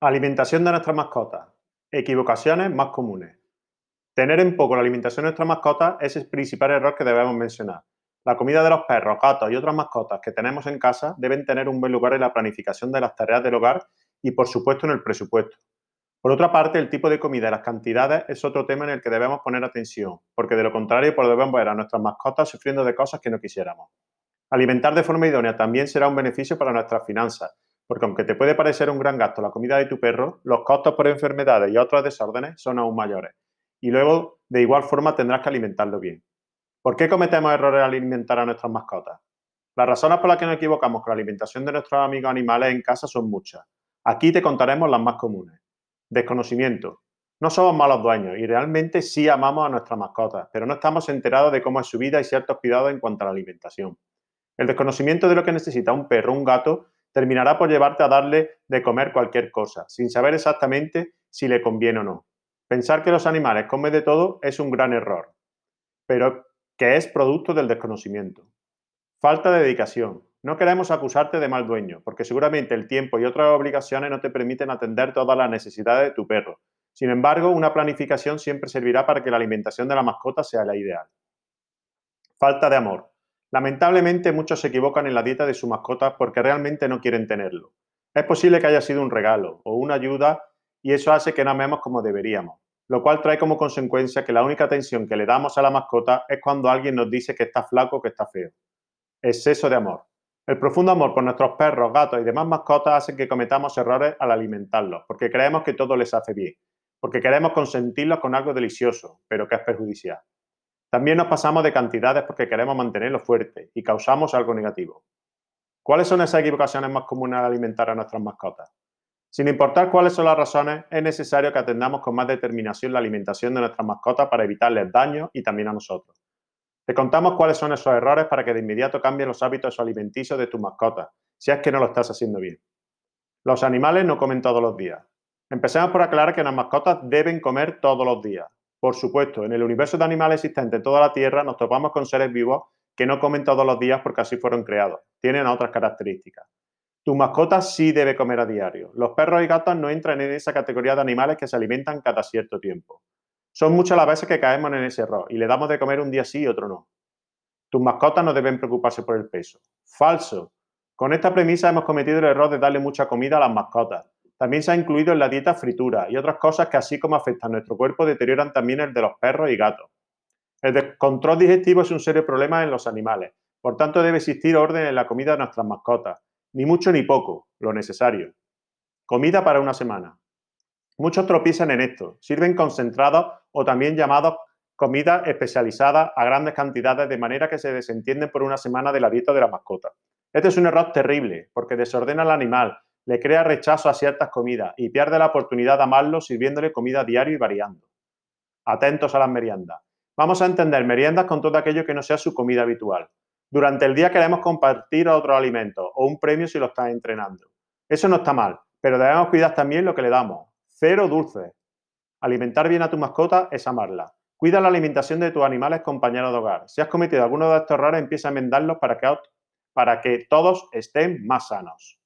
Alimentación de nuestras mascotas. Equivocaciones más comunes. Tener en poco la alimentación de nuestras mascotas es el principal error que debemos mencionar. La comida de los perros, gatos y otras mascotas que tenemos en casa deben tener un buen lugar en la planificación de las tareas del hogar y, por supuesto, en el presupuesto. Por otra parte, el tipo de comida y las cantidades es otro tema en el que debemos poner atención, porque de lo contrario podemos ver a nuestras mascotas sufriendo de cosas que no quisiéramos. Alimentar de forma idónea también será un beneficio para nuestras finanzas, porque aunque te puede parecer un gran gasto la comida de tu perro, los costos por enfermedades y otros desórdenes son aún mayores. Y luego, de igual forma, tendrás que alimentarlo bien. ¿Por qué cometemos errores al alimentar a nuestras mascotas? Las razones por las que nos equivocamos con la alimentación de nuestros amigos animales en casa son muchas. Aquí te contaremos las más comunes. Desconocimiento. No somos malos dueños y realmente sí amamos a nuestras mascotas, pero no estamos enterados de cómo es su vida y ciertos cuidados en cuanto a la alimentación. El desconocimiento de lo que necesita un perro o un gato terminará por llevarte a darle de comer cualquier cosa, sin saber exactamente si le conviene o no. Pensar que los animales comen de todo es un gran error, pero que es producto del desconocimiento. Falta de dedicación. No queremos acusarte de mal dueño, porque seguramente el tiempo y otras obligaciones no te permiten atender todas las necesidades de tu perro. Sin embargo, una planificación siempre servirá para que la alimentación de la mascota sea la ideal. Falta de amor. Lamentablemente muchos se equivocan en la dieta de su mascota porque realmente no quieren tenerlo. Es posible que haya sido un regalo o una ayuda y eso hace que no amemos como deberíamos, lo cual trae como consecuencia que la única atención que le damos a la mascota es cuando alguien nos dice que está flaco o que está feo. Exceso de amor. El profundo amor por nuestros perros, gatos y demás mascotas hace que cometamos errores al alimentarlos, porque creemos que todo les hace bien, porque queremos consentirlos con algo delicioso, pero que es perjudicial. También nos pasamos de cantidades porque queremos mantenerlo fuerte y causamos algo negativo. ¿Cuáles son esas equivocaciones más comunes al alimentar a nuestras mascotas? Sin importar cuáles son las razones, es necesario que atendamos con más determinación la alimentación de nuestras mascotas para evitarles daño y también a nosotros. Te contamos cuáles son esos errores para que de inmediato cambien los hábitos alimenticios de tus mascotas, si es que no lo estás haciendo bien. Los animales no comen todos los días. Empecemos por aclarar que las mascotas deben comer todos los días. Por supuesto, en el universo de animales existente en toda la Tierra nos topamos con seres vivos que no comen todos los días porque así fueron creados. Tienen otras características. Tu mascota sí debe comer a diario. Los perros y gatos no entran en esa categoría de animales que se alimentan cada cierto tiempo. Son muchas las veces que caemos en ese error y le damos de comer un día sí y otro no. Tus mascotas no deben preocuparse por el peso. Falso. Con esta premisa hemos cometido el error de darle mucha comida a las mascotas. También se ha incluido en la dieta fritura y otras cosas que así como afectan a nuestro cuerpo deterioran también el de los perros y gatos. El descontrol digestivo es un serio problema en los animales. Por tanto, debe existir orden en la comida de nuestras mascotas. Ni mucho ni poco, lo necesario. Comida para una semana. Muchos tropiezan en esto. Sirven concentrados o también llamados comida especializada a grandes cantidades de manera que se desentienden por una semana de la dieta de la mascota. Este es un error terrible porque desordena al animal, le crea rechazo a ciertas comidas y pierde la oportunidad de amarlo sirviéndole comida diario y variando. Atentos a las meriendas. Vamos a entender meriendas con todo aquello que no sea su comida habitual. Durante el día queremos compartir otros alimentos o un premio si lo estás entrenando. Eso no está mal, pero debemos cuidar también lo que le damos. Cero dulces. Alimentar bien a tu mascota es amarla. Cuida la alimentación de tus animales compañeros de hogar. Si has cometido alguno de estos errores, empieza a enmendarlos para que, para que todos estén más sanos.